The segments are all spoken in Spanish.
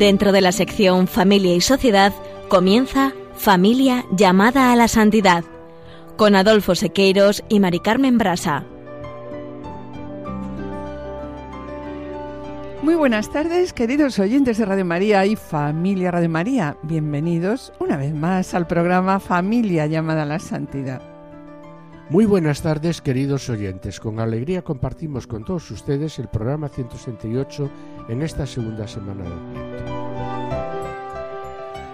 Dentro de la sección Familia y Sociedad comienza Familia llamada a la santidad con Adolfo Sequeiros y Mari Carmen Brasa. Muy buenas tardes, queridos oyentes de Radio María y familia Radio María. Bienvenidos una vez más al programa Familia llamada a la Santidad. Muy buenas tardes, queridos oyentes. Con alegría compartimos con todos ustedes el programa 168 en esta segunda semana del Adviento.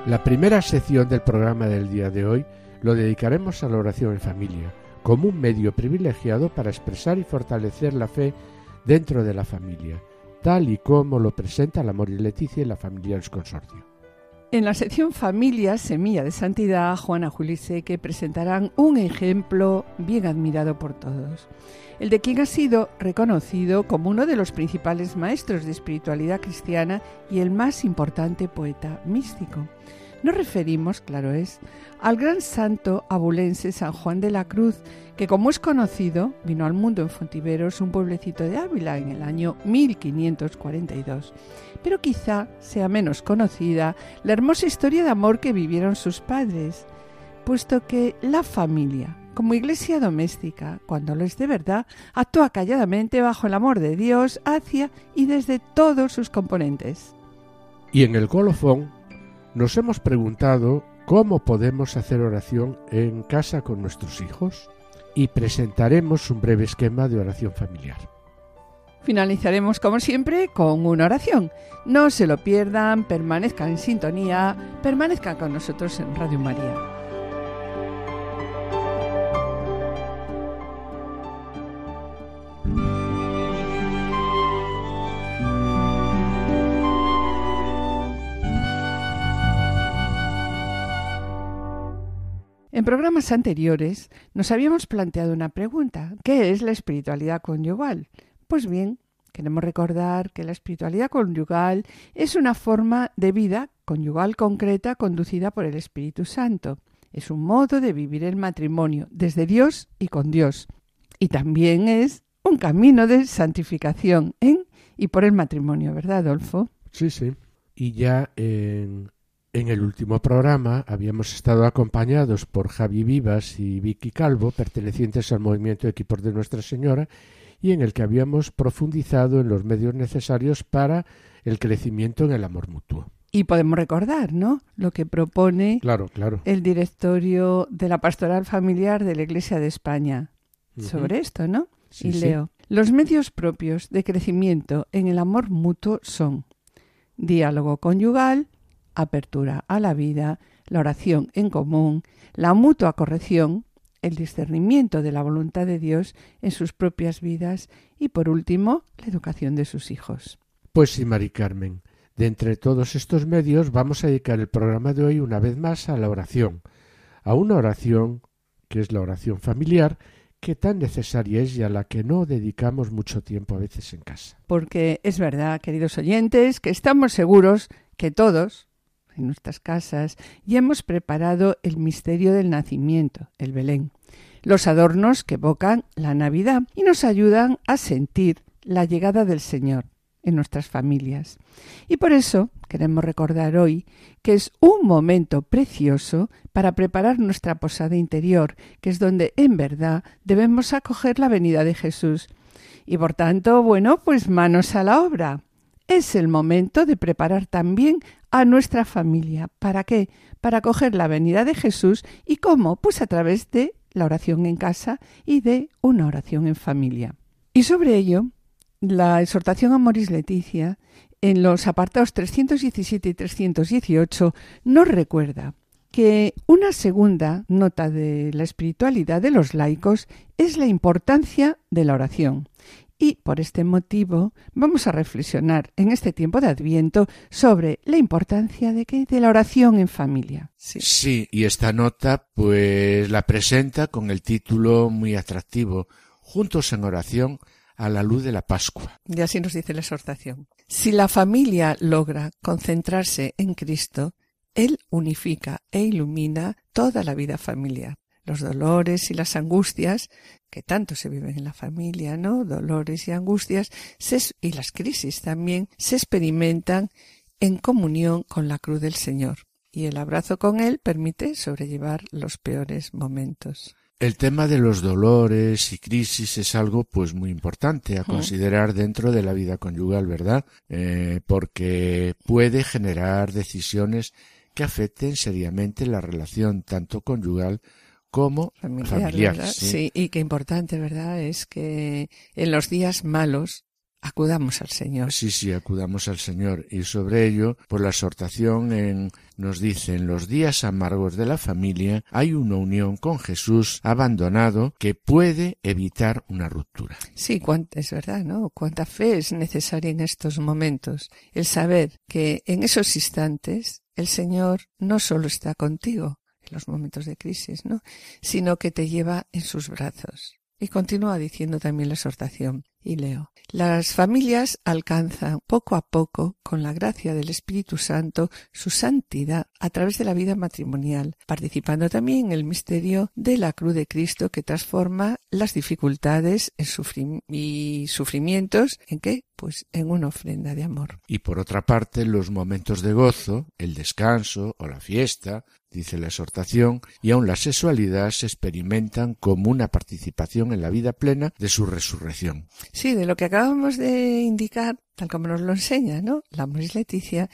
La primera sección del programa del día de hoy lo dedicaremos a la oración en familia, como un medio privilegiado para expresar y fortalecer la fe dentro de la familia, tal y como lo presenta la Amor y Leticia y la familia del consorcio. En la sección Familia, Semilla de Santidad, Juana que presentarán un ejemplo bien admirado por todos, el de quien ha sido reconocido como uno de los principales maestros de espiritualidad cristiana y el más importante poeta místico. Nos referimos, claro es, al gran santo abulense San Juan de la Cruz, que como es conocido, vino al mundo en Fontiveros, un pueblecito de Ávila, en el año 1542. Pero quizá sea menos conocida la hermosa historia de amor que vivieron sus padres, puesto que la familia, como iglesia doméstica, cuando lo es de verdad, actúa calladamente bajo el amor de Dios hacia y desde todos sus componentes. Y en el colofón nos hemos preguntado cómo podemos hacer oración en casa con nuestros hijos y presentaremos un breve esquema de oración familiar. Finalizaremos como siempre con una oración. No se lo pierdan, permanezcan en sintonía, permanezcan con nosotros en Radio María. En programas anteriores nos habíamos planteado una pregunta. ¿Qué es la espiritualidad conyugal? Pues bien, queremos recordar que la espiritualidad conyugal es una forma de vida conyugal concreta conducida por el Espíritu Santo. Es un modo de vivir el matrimonio desde Dios y con Dios. Y también es un camino de santificación en y por el matrimonio, ¿verdad, Adolfo? Sí, sí. Y ya en en el último programa habíamos estado acompañados por Javi Vivas y Vicky Calvo, pertenecientes al movimiento Equipos de Nuestra Señora, y en el que habíamos profundizado en los medios necesarios para el crecimiento en el amor mutuo. Y podemos recordar, ¿no? Lo que propone claro, claro. el directorio de la Pastoral Familiar de la Iglesia de España sobre esto, ¿no? y leo. Los medios propios de crecimiento en el amor mutuo son diálogo conyugal, apertura a la vida, la oración en común, la mutua corrección, el discernimiento de la voluntad de Dios en sus propias vidas y, por último, la educación de sus hijos. Pues sí, Mari Carmen. De entre todos estos medios vamos a dedicar el programa de hoy una vez más a la oración, a una oración que es la oración familiar, que tan necesaria es y a la que no dedicamos mucho tiempo a veces en casa. Porque es verdad, queridos oyentes, que estamos seguros que todos, en nuestras casas y hemos preparado el misterio del nacimiento, el Belén, los adornos que evocan la Navidad y nos ayudan a sentir la llegada del Señor en nuestras familias. Y por eso queremos recordar hoy que es un momento precioso para preparar nuestra posada interior, que es donde en verdad debemos acoger la venida de Jesús. Y por tanto, bueno, pues manos a la obra. Es el momento de preparar también a nuestra familia. ¿Para qué? Para acoger la venida de Jesús y cómo? Pues a través de la oración en casa y de una oración en familia. Y sobre ello, la exhortación a Moris Leticia, en los apartados 317 y 318, nos recuerda que una segunda nota de la espiritualidad de los laicos es la importancia de la oración y por este motivo vamos a reflexionar en este tiempo de Adviento sobre la importancia de que de la oración en familia. Sí. y esta nota pues la presenta con el título muy atractivo Juntos en oración a la luz de la Pascua. Y así nos dice la exhortación. Si la familia logra concentrarse en Cristo, Él unifica e ilumina toda la vida familiar los dolores y las angustias que tanto se viven en la familia, ¿no? Dolores y angustias y las crisis también se experimentan en comunión con la cruz del Señor y el abrazo con Él permite sobrellevar los peores momentos. El tema de los dolores y crisis es algo pues muy importante a considerar dentro de la vida conyugal, ¿verdad? Eh, porque puede generar decisiones que afecten seriamente la relación tanto conyugal como familiar. sí, y qué importante, ¿verdad? Es que en los días malos acudamos al Señor. Sí, sí, acudamos al Señor. Y sobre ello, por la exhortación en, nos dice, en los días amargos de la familia hay una unión con Jesús abandonado que puede evitar una ruptura. Sí, es verdad, ¿no? Cuánta fe es necesaria en estos momentos. El saber que en esos instantes el Señor no solo está contigo, en los momentos de crisis, ¿no? sino que te lleva en sus brazos. Y continúa diciendo también la exhortación, y leo, las familias alcanzan poco a poco, con la gracia del Espíritu Santo, su santidad a través de la vida matrimonial, participando también en el misterio de la cruz de Cristo que transforma las dificultades y sufrimientos en qué? Pues en una ofrenda de amor. Y por otra parte, los momentos de gozo, el descanso o la fiesta, dice la exhortación, y aun la sexualidad se experimentan como una participación en la vida plena de su resurrección. Sí, de lo que acabamos de indicar, tal como nos lo enseña, ¿no? La Moris Leticia,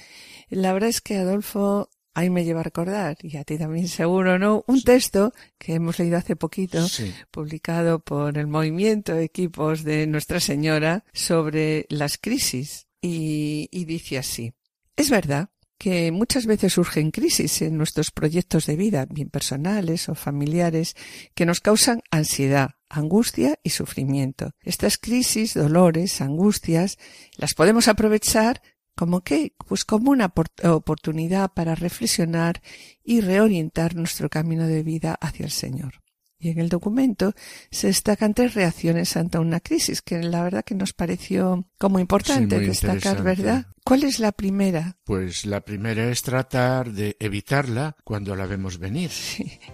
la verdad es que Adolfo ahí me lleva a recordar, y a ti también seguro, ¿no? Un texto que hemos leído hace poquito, publicado por el movimiento Equipos de Nuestra Señora sobre las crisis. Y, y dice así, es verdad que muchas veces surgen crisis en nuestros proyectos de vida, bien personales o familiares, que nos causan ansiedad, angustia y sufrimiento. Estas crisis, dolores, angustias, las podemos aprovechar como qué? Pues como una oportunidad para reflexionar y reorientar nuestro camino de vida hacia el Señor. Y en el documento se destacan tres reacciones ante una crisis que la verdad que nos pareció como importante destacar, ¿verdad? ¿Cuál es la primera? Pues la primera es tratar de evitarla cuando la vemos venir.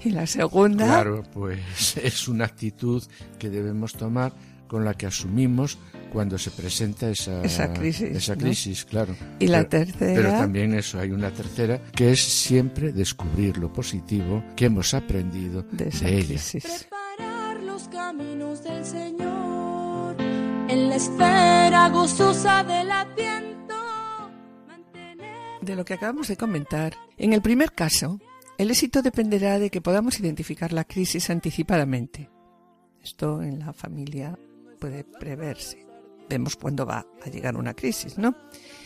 Y la segunda. Claro, pues es una actitud que debemos tomar con la que asumimos cuando se presenta esa, esa crisis, esa crisis claro. Y la tercera. Pero también eso, hay una tercera que es siempre descubrir lo positivo que hemos aprendido de, ella. Preparar los caminos del Señor en la esfera gozosa del Adviento. De lo que acabamos de comentar, en el primer caso, el éxito dependerá de que podamos identificar la crisis anticipadamente. Esto en la familia puede preverse. Vemos cuándo va a llegar una crisis, ¿no?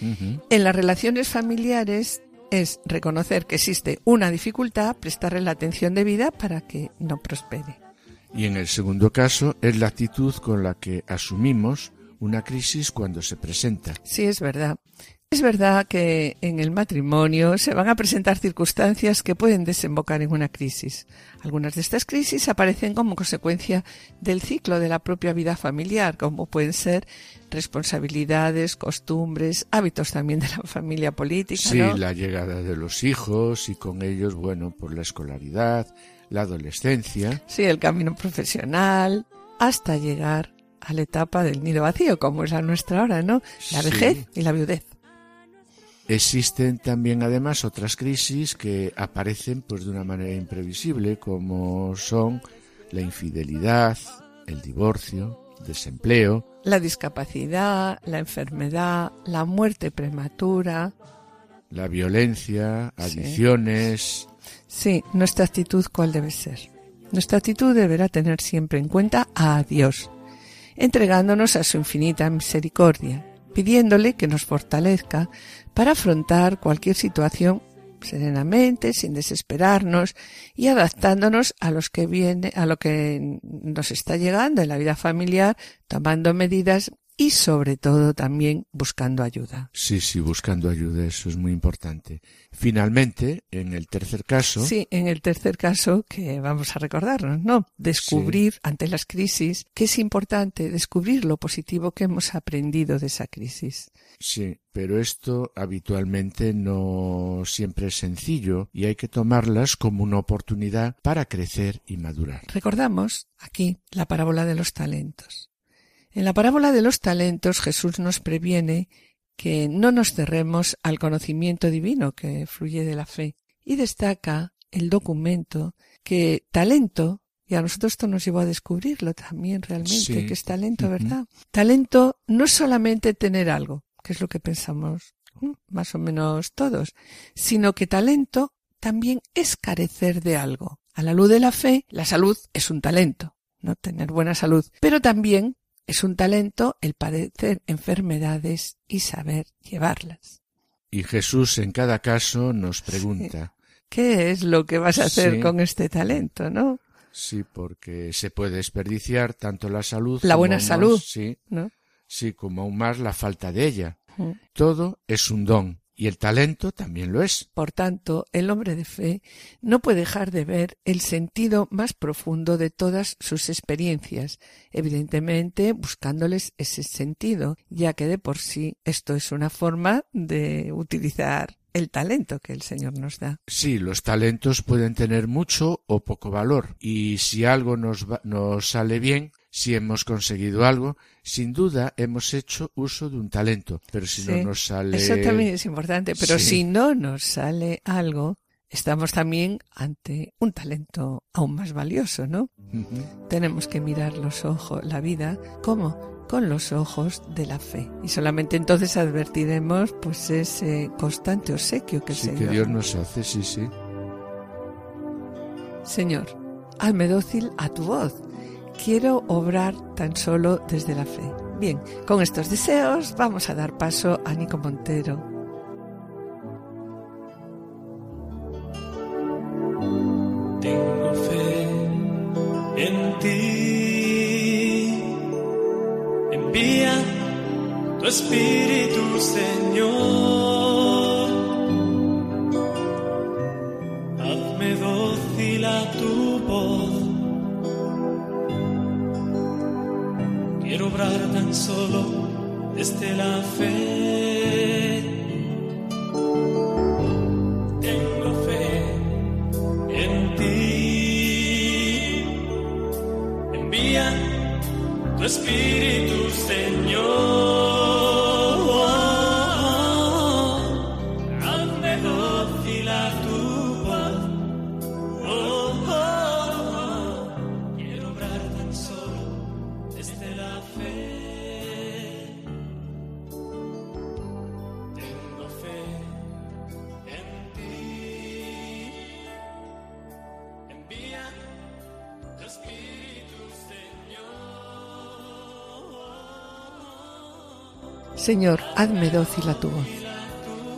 En las relaciones familiares es reconocer que existe una dificultad, prestarle la atención debida para que no prospere. Y en el segundo caso es la actitud con la que asumimos una crisis cuando se presenta. Sí, es verdad. Es verdad que en el matrimonio se van a presentar circunstancias que pueden desembocar en una crisis. Algunas de estas crisis aparecen como consecuencia del ciclo de la propia vida familiar, como pueden ser responsabilidades, costumbres, hábitos también de la familia política. Sí, la llegada de los hijos y con ellos, bueno, por la escolaridad, la adolescencia. Sí, el camino profesional, hasta llegar a la etapa del nido vacío, como es la nuestra ahora, ¿no? La vejez y la viudez. Existen también además otras crisis que aparecen pues de una manera imprevisible como son la infidelidad, el divorcio, desempleo, la discapacidad, la enfermedad, la muerte prematura, la violencia, adicciones. Sí. sí, nuestra actitud cuál debe ser. Nuestra actitud deberá tener siempre en cuenta a Dios, entregándonos a su infinita misericordia pidiéndole que nos fortalezca para afrontar cualquier situación serenamente, sin desesperarnos y adaptándonos a los que viene, a lo que nos está llegando en la vida familiar, tomando medidas y sobre todo también buscando ayuda. Sí, sí, buscando ayuda, eso es muy importante. Finalmente, en el tercer caso. Sí, en el tercer caso que vamos a recordarnos, ¿no? Descubrir ante las crisis que es importante descubrir lo positivo que hemos aprendido de esa crisis. Sí, pero esto habitualmente no siempre es sencillo y hay que tomarlas como una oportunidad para crecer y madurar. Recordamos aquí la parábola de los talentos. En la parábola de los talentos Jesús nos previene que no nos cerremos al conocimiento divino que fluye de la fe. Y destaca el documento que talento, y a nosotros esto nos llevó a descubrirlo también realmente, que es talento, ¿verdad? Talento no es solamente tener algo, que es lo que pensamos más o menos todos, sino que talento también es carecer de algo. A la luz de la fe, la salud es un talento, no tener buena salud, pero también es un talento el padecer enfermedades y saber llevarlas. Y Jesús en cada caso nos pregunta ¿Qué es lo que vas a hacer con este talento, no? Sí, porque se puede desperdiciar tanto la salud la buena salud, sí, sí, como aún más la falta de ella. Todo es un don y el talento también lo es. Por tanto, el hombre de fe no puede dejar de ver el sentido más profundo de todas sus experiencias, evidentemente buscándoles ese sentido, ya que de por sí esto es una forma de utilizar el talento que el Señor nos da. Sí, los talentos pueden tener mucho o poco valor, y si algo nos, nos sale bien, si hemos conseguido algo, sin duda hemos hecho uso de un talento, pero si no nos sale. Eso también es importante, pero si no nos sale algo, estamos también ante un talento aún más valioso, ¿no? Tenemos que mirar los ojos, la vida, ¿cómo? Con los ojos de la fe. Y solamente entonces advertiremos pues ese constante obsequio que el sí, Señor. que Dios nos hace, sí, sí. Señor, hazme dócil a tu voz quiero obrar tan solo desde la fe. Bien, con estos deseos vamos a dar paso a Nico Montero. Señor, hazme dócil a tu voz.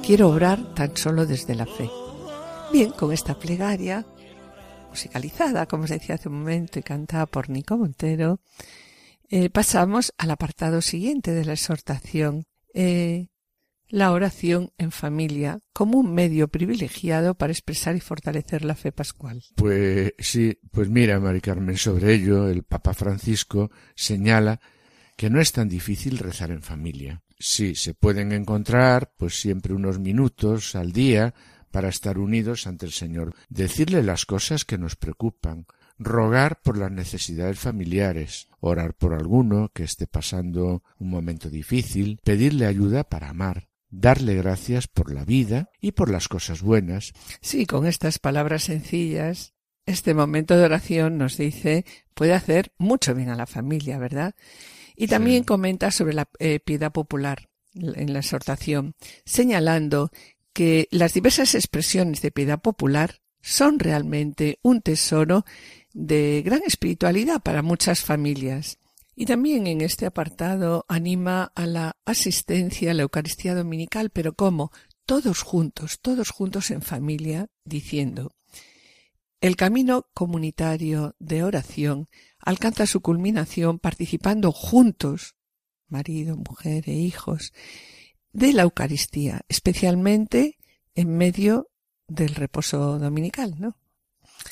Quiero obrar tan solo desde la fe. Bien, con esta plegaria, musicalizada, como se decía hace un momento, y cantada por Nico Montero, eh, pasamos al apartado siguiente de la exhortación, eh, la oración en familia como un medio privilegiado para expresar y fortalecer la fe pascual. Pues sí, pues mira, Mari Carmen, sobre ello el Papa Francisco señala que no es tan difícil rezar en familia. Sí, se pueden encontrar pues siempre unos minutos al día para estar unidos ante el Señor, decirle las cosas que nos preocupan, rogar por las necesidades familiares, orar por alguno que esté pasando un momento difícil, pedirle ayuda para amar, darle gracias por la vida y por las cosas buenas. Sí, con estas palabras sencillas, este momento de oración nos dice puede hacer mucho bien a la familia, ¿verdad? Y también comenta sobre la eh, piedad popular en la exhortación, señalando que las diversas expresiones de piedad popular son realmente un tesoro de gran espiritualidad para muchas familias. Y también en este apartado anima a la asistencia a la Eucaristía Dominical, pero como todos juntos, todos juntos en familia, diciendo el camino comunitario de oración alcanza su culminación participando juntos, marido, mujer e hijos, de la Eucaristía, especialmente en medio del reposo dominical, ¿no?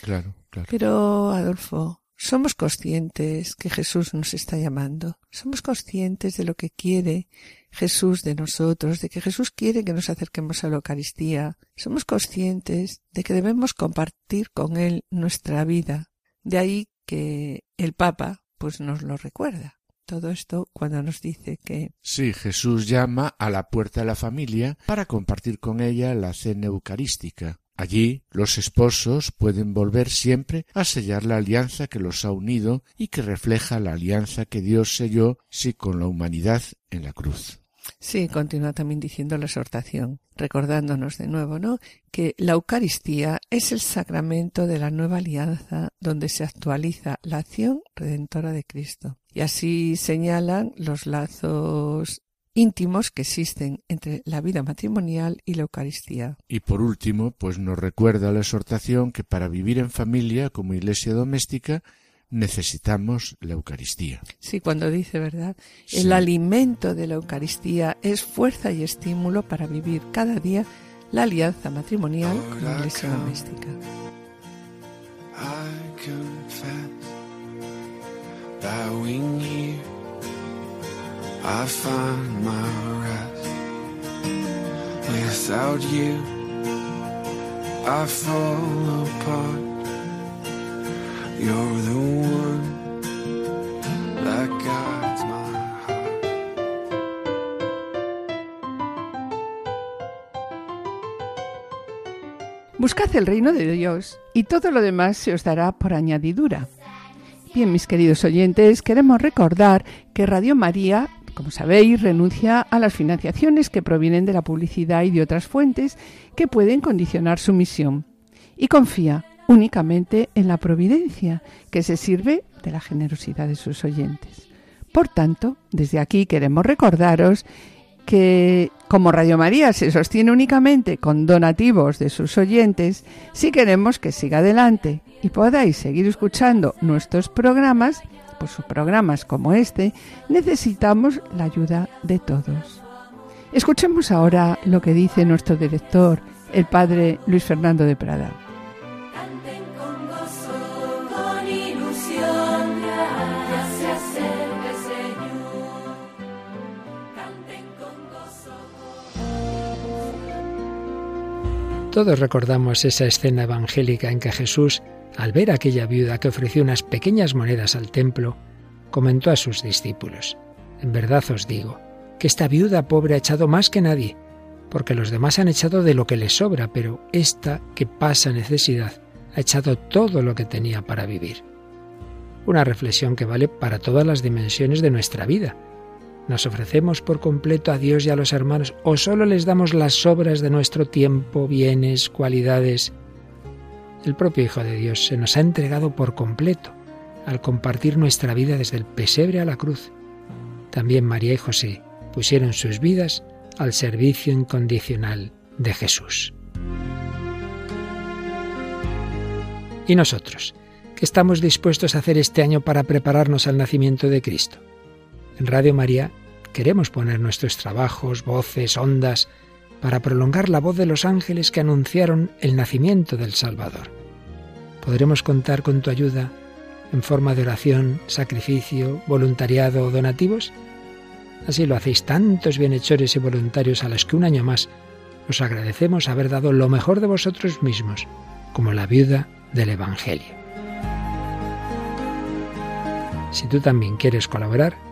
Claro, claro. Pero, Adolfo, somos conscientes que Jesús nos está llamando. Somos conscientes de lo que quiere Jesús de nosotros, de que Jesús quiere que nos acerquemos a la Eucaristía. Somos conscientes de que debemos compartir con Él nuestra vida. De ahí que el Papa pues nos lo recuerda. todo esto cuando nos dice que... Sí, Jesús llama a la puerta de la familia para compartir con ella la cena eucarística. Allí los esposos pueden volver siempre a sellar la alianza que los ha unido y que refleja la alianza que Dios selló sí con la humanidad en la cruz. Sí, continúa también diciendo la exhortación, recordándonos de nuevo, ¿no? Que la Eucaristía es el sacramento de la nueva alianza donde se actualiza la acción redentora de Cristo. Y así señalan los lazos íntimos que existen entre la vida matrimonial y la Eucaristía. Y por último, pues nos recuerda la exhortación que para vivir en familia como iglesia doméstica necesitamos la Eucaristía. Sí, cuando dice, ¿verdad? El alimento de la Eucaristía es fuerza y estímulo para vivir cada día la alianza matrimonial con la iglesia doméstica. Buscad el reino de Dios y todo lo demás se os dará por añadidura. Bien, mis queridos oyentes, queremos recordar que Radio María, como sabéis, renuncia a las financiaciones que provienen de la publicidad y de otras fuentes que pueden condicionar su misión y confía únicamente en la providencia, que se sirve de la generosidad de sus oyentes. Por tanto, desde aquí queremos recordaros que como Radio María se sostiene únicamente con donativos de sus oyentes, si queremos que siga adelante y podáis seguir escuchando nuestros programas, pues programas como este, necesitamos la ayuda de todos. Escuchemos ahora lo que dice nuestro director, el padre Luis Fernando de Prada. Todos recordamos esa escena evangélica en que Jesús, al ver aquella viuda que ofreció unas pequeñas monedas al templo, comentó a sus discípulos, En verdad os digo, que esta viuda pobre ha echado más que nadie, porque los demás han echado de lo que les sobra, pero esta que pasa necesidad ha echado todo lo que tenía para vivir. Una reflexión que vale para todas las dimensiones de nuestra vida, ¿Nos ofrecemos por completo a Dios y a los hermanos o solo les damos las obras de nuestro tiempo, bienes, cualidades? El propio Hijo de Dios se nos ha entregado por completo al compartir nuestra vida desde el pesebre a la cruz. También María y José pusieron sus vidas al servicio incondicional de Jesús. ¿Y nosotros? ¿Qué estamos dispuestos a hacer este año para prepararnos al nacimiento de Cristo? En Radio María queremos poner nuestros trabajos, voces, ondas, para prolongar la voz de los ángeles que anunciaron el nacimiento del Salvador. ¿Podremos contar con tu ayuda en forma de oración, sacrificio, voluntariado o donativos? Así lo hacéis tantos bienhechores y voluntarios a los que un año más os agradecemos haber dado lo mejor de vosotros mismos, como la viuda del Evangelio. Si tú también quieres colaborar,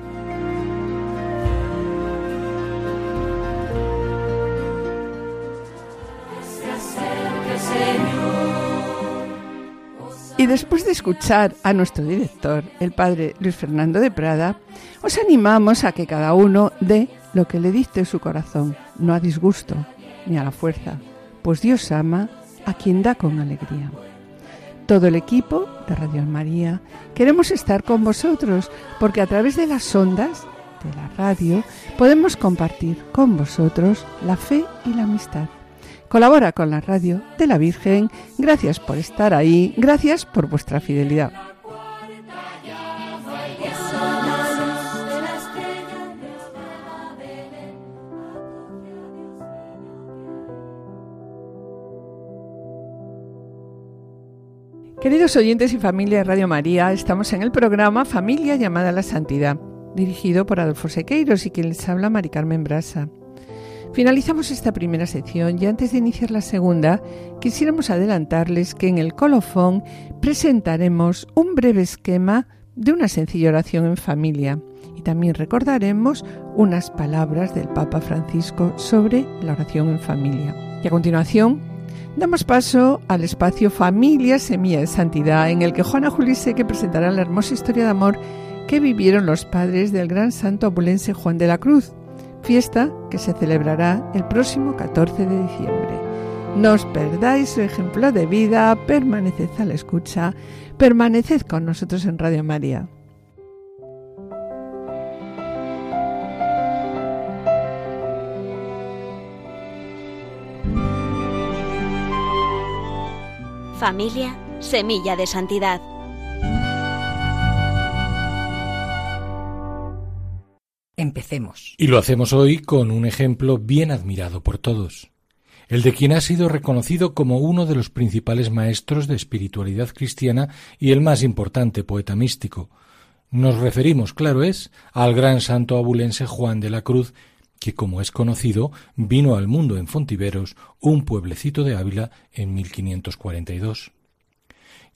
Y después de escuchar a nuestro director, el padre Luis Fernando de Prada, os animamos a que cada uno dé lo que le diste su corazón, no a disgusto ni a la fuerza, pues Dios ama a quien da con alegría. Todo el equipo de Radio María queremos estar con vosotros porque a través de las ondas de la radio podemos compartir con vosotros la fe y la amistad colabora con la radio de la Virgen. Gracias por estar ahí, gracias por vuestra fidelidad. Queridos oyentes y familia de Radio María, estamos en el programa Familia llamada a la Santidad, dirigido por Adolfo Sequeiros y quien les habla Mari Carmen Brasa. Finalizamos esta primera sección y antes de iniciar la segunda, quisiéramos adelantarles que en el colofón presentaremos un breve esquema de una sencilla oración en familia y también recordaremos unas palabras del Papa Francisco sobre la oración en familia. Y a continuación Damos paso al espacio Familia Semilla de Santidad, en el que Juana Juliseque presentará la hermosa historia de amor que vivieron los padres del gran santo abulense Juan de la Cruz, fiesta que se celebrará el próximo 14 de diciembre. No os perdáis su ejemplo de vida, permaneced a la escucha, permaneced con nosotros en Radio María. Familia, semilla de santidad. Empecemos. Y lo hacemos hoy con un ejemplo bien admirado por todos, el de quien ha sido reconocido como uno de los principales maestros de espiritualidad cristiana y el más importante poeta místico. Nos referimos, claro es, al gran santo abulense Juan de la Cruz, que, como es conocido, vino al mundo en Fontiveros, un pueblecito de Ávila, en 1542.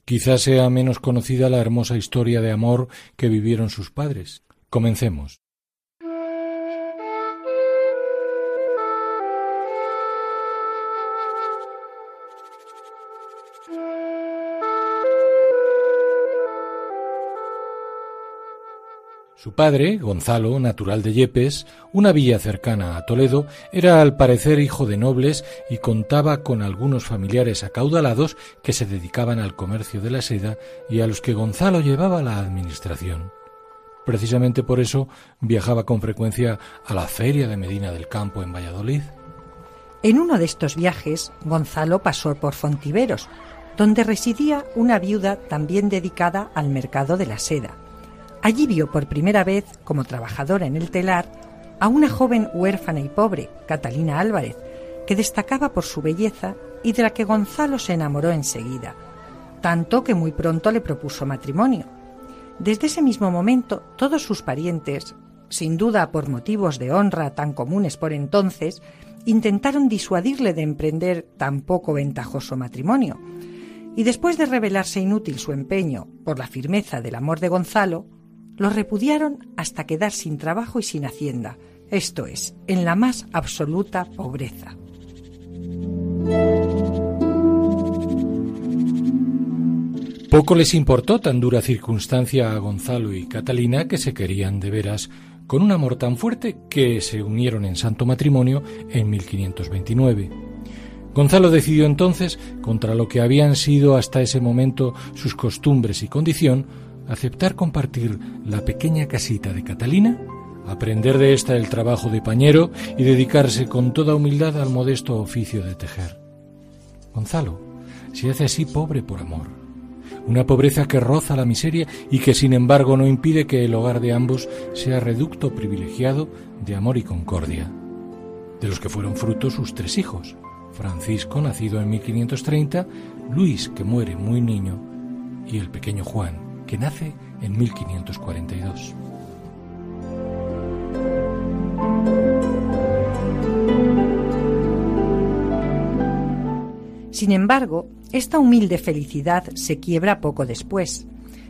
Quizás sea menos conocida la hermosa historia de amor que vivieron sus padres. Comencemos. Su padre, Gonzalo, natural de Yepes, una villa cercana a Toledo, era al parecer hijo de nobles y contaba con algunos familiares acaudalados que se dedicaban al comercio de la seda y a los que Gonzalo llevaba la administración. Precisamente por eso viajaba con frecuencia a la feria de Medina del Campo en Valladolid. En uno de estos viajes, Gonzalo pasó por Fontiveros, donde residía una viuda también dedicada al mercado de la seda Allí vio por primera vez, como trabajadora en el telar, a una joven huérfana y pobre, Catalina Álvarez, que destacaba por su belleza y de la que Gonzalo se enamoró enseguida, tanto que muy pronto le propuso matrimonio. Desde ese mismo momento, todos sus parientes, sin duda por motivos de honra tan comunes por entonces, intentaron disuadirle de emprender tan poco ventajoso matrimonio. Y después de revelarse inútil su empeño por la firmeza del amor de Gonzalo, los repudiaron hasta quedar sin trabajo y sin hacienda, esto es, en la más absoluta pobreza. Poco les importó tan dura circunstancia a Gonzalo y Catalina que se querían de veras con un amor tan fuerte que se unieron en santo matrimonio en 1529. Gonzalo decidió entonces, contra lo que habían sido hasta ese momento sus costumbres y condición, aceptar compartir la pequeña casita de Catalina, aprender de ésta el trabajo de pañero y dedicarse con toda humildad al modesto oficio de tejer. Gonzalo se hace así pobre por amor, una pobreza que roza la miseria y que sin embargo no impide que el hogar de ambos sea reducto privilegiado de amor y concordia, de los que fueron frutos sus tres hijos, Francisco, nacido en 1530, Luis, que muere muy niño, y el pequeño Juan, que nace en 1542. Sin embargo, esta humilde felicidad se quiebra poco después.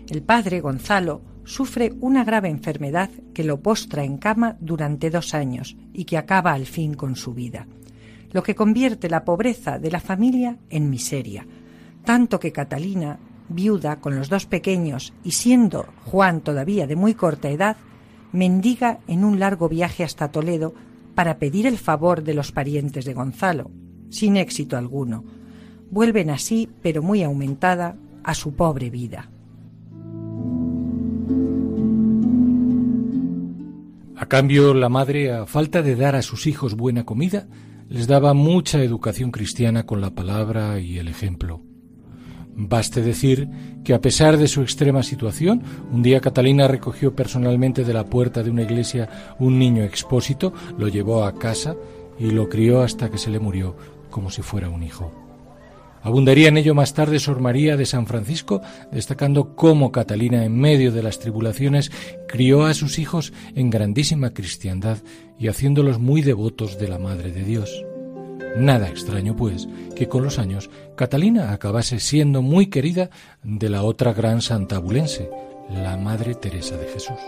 El padre, Gonzalo, sufre una grave enfermedad que lo postra en cama durante dos años y que acaba al fin con su vida, lo que convierte la pobreza de la familia en miseria, tanto que Catalina viuda con los dos pequeños y siendo Juan todavía de muy corta edad, mendiga en un largo viaje hasta Toledo para pedir el favor de los parientes de Gonzalo, sin éxito alguno. Vuelven así, pero muy aumentada, a su pobre vida. A cambio, la madre, a falta de dar a sus hijos buena comida, les daba mucha educación cristiana con la palabra y el ejemplo. Baste decir que a pesar de su extrema situación, un día Catalina recogió personalmente de la puerta de una iglesia un niño expósito, lo llevó a casa y lo crió hasta que se le murió como si fuera un hijo. Abundaría en ello más tarde Sor María de San Francisco, destacando cómo Catalina, en medio de las tribulaciones, crió a sus hijos en grandísima cristiandad y haciéndolos muy devotos de la Madre de Dios. Nada extraño, pues, que con los años Catalina acabase siendo muy querida de la otra gran santa abulense, la Madre Teresa de Jesús.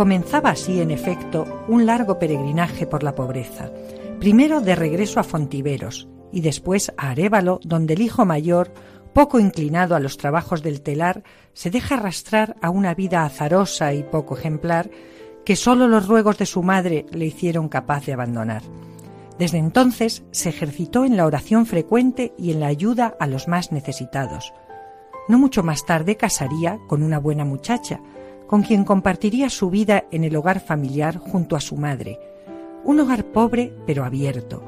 Comenzaba así, en efecto, un largo peregrinaje por la pobreza, primero de regreso a Fontiveros y después a Arévalo, donde el hijo mayor, poco inclinado a los trabajos del telar, se deja arrastrar a una vida azarosa y poco ejemplar que sólo los ruegos de su madre le hicieron capaz de abandonar. Desde entonces se ejercitó en la oración frecuente y en la ayuda a los más necesitados. No mucho más tarde casaría con una buena muchacha, con quien compartiría su vida en el hogar familiar junto a su madre. Un hogar pobre pero abierto.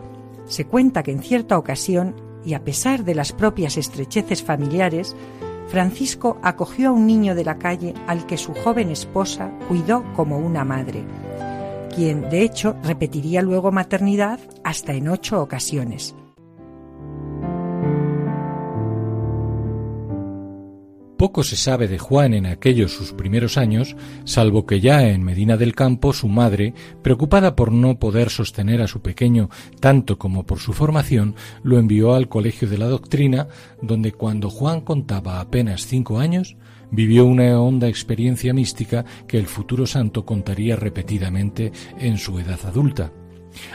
Se cuenta que en cierta ocasión, y a pesar de las propias estrecheces familiares, Francisco acogió a un niño de la calle al que su joven esposa cuidó como una madre, quien de hecho repetiría luego maternidad hasta en ocho ocasiones. Poco se sabe de Juan en aquellos sus primeros años, salvo que ya en Medina del Campo su madre, preocupada por no poder sostener a su pequeño tanto como por su formación, lo envió al Colegio de la Doctrina, donde cuando Juan contaba apenas cinco años, vivió una honda experiencia mística que el futuro santo contaría repetidamente en su edad adulta.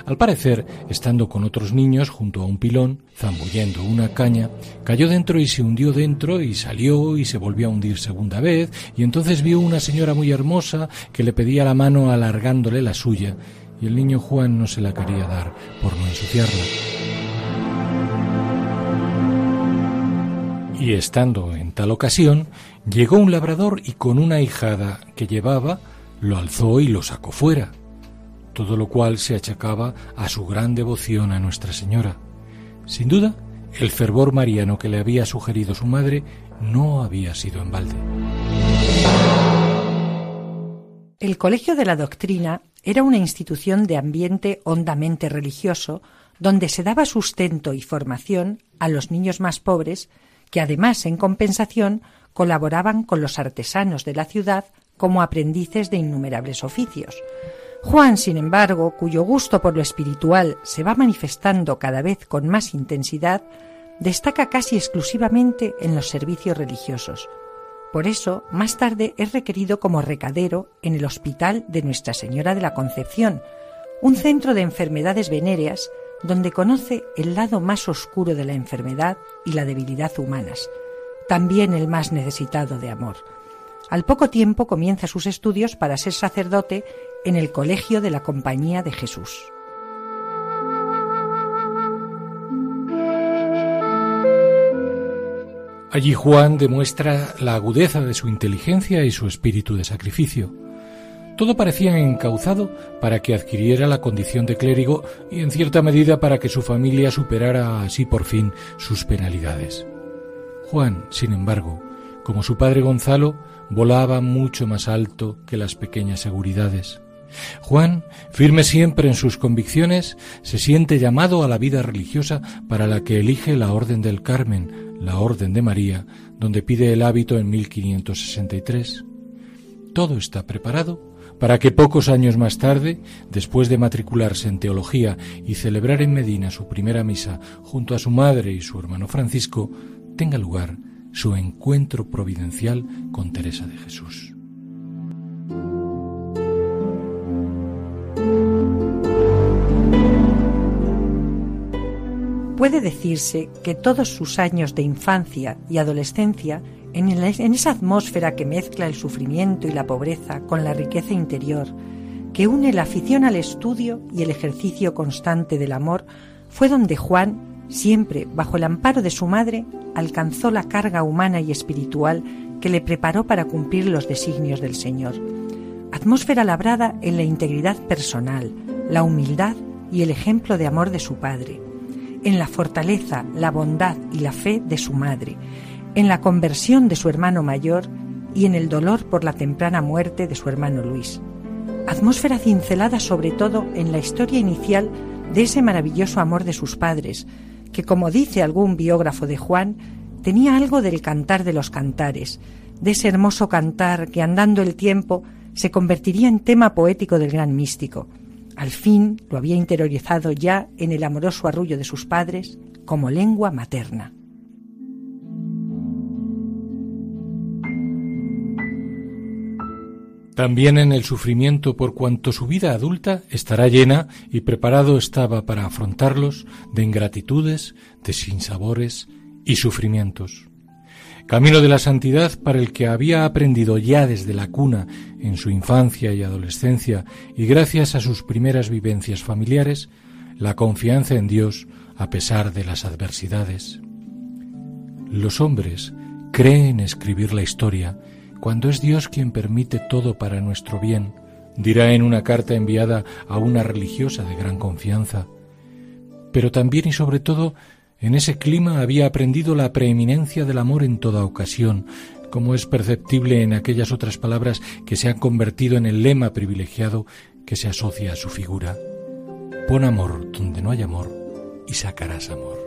Al parecer, estando con otros niños junto a un pilón, zambullendo una caña, cayó dentro y se hundió dentro y salió y se volvió a hundir segunda vez, y entonces vio una señora muy hermosa que le pedía la mano alargándole la suya, y el niño Juan no se la quería dar por no ensuciarla. Y estando en tal ocasión, llegó un labrador y con una hijada que llevaba, lo alzó y lo sacó fuera todo lo cual se achacaba a su gran devoción a Nuestra Señora. Sin duda, el fervor mariano que le había sugerido su madre no había sido en balde. El Colegio de la Doctrina era una institución de ambiente hondamente religioso donde se daba sustento y formación a los niños más pobres que además en compensación colaboraban con los artesanos de la ciudad como aprendices de innumerables oficios. Juan, sin embargo, cuyo gusto por lo espiritual se va manifestando cada vez con más intensidad, destaca casi exclusivamente en los servicios religiosos. Por eso, más tarde es requerido como recadero en el Hospital de Nuestra Señora de la Concepción, un centro de enfermedades venéreas donde conoce el lado más oscuro de la enfermedad y la debilidad humanas, también el más necesitado de amor. Al poco tiempo comienza sus estudios para ser sacerdote en el Colegio de la Compañía de Jesús. Allí Juan demuestra la agudeza de su inteligencia y su espíritu de sacrificio. Todo parecía encauzado para que adquiriera la condición de clérigo y en cierta medida para que su familia superara así por fin sus penalidades. Juan, sin embargo, como su padre Gonzalo, volaba mucho más alto que las pequeñas seguridades. Juan, firme siempre en sus convicciones, se siente llamado a la vida religiosa para la que elige la Orden del Carmen, la Orden de María, donde pide el hábito en 1563. Todo está preparado para que pocos años más tarde, después de matricularse en teología y celebrar en Medina su primera misa junto a su madre y su hermano Francisco, tenga lugar su encuentro providencial con Teresa de Jesús. Puede decirse que todos sus años de infancia y adolescencia, en, esa atmósfera que mezcla el sufrimiento y la pobreza con la riqueza interior, que une la afición al estudio y el ejercicio constante del amor, fue donde Juan, siempre bajo el amparo de su madre, alcanzó la carga humana y espiritual que le preparó para cumplir los designios del Señor. Atmósfera labrada en la integridad personal, la humildad y el ejemplo de amor de su padre en la fortaleza, la bondad y la fe de su madre, en la conversión de su hermano mayor y en el dolor por la temprana muerte de su hermano Luis. atmósfera cincelada sobre todo en la historia inicial de ese maravilloso amor de sus padres, que como dice algún biógrafo de Juan, tenía algo del cantar de los cantares, de ese hermoso cantar que andando el tiempo se convertiría en tema poético del gran místico. Al fin lo había interiorizado ya en el amoroso arrullo de sus padres como lengua materna. También en el sufrimiento por cuanto su vida adulta estará llena y preparado estaba para afrontarlos de ingratitudes, de sinsabores y sufrimientos. Camino de la santidad para el que había aprendido ya desde la cuna en su infancia y adolescencia y gracias a sus primeras vivencias familiares, la confianza en Dios a pesar de las adversidades. Los hombres creen escribir la historia cuando es Dios quien permite todo para nuestro bien, dirá en una carta enviada a una religiosa de gran confianza. Pero también y sobre todo en ese clima había aprendido la preeminencia del amor en toda ocasión, como es perceptible en aquellas otras palabras que se han convertido en el lema privilegiado que se asocia a su figura. Pon amor donde no hay amor y sacarás amor.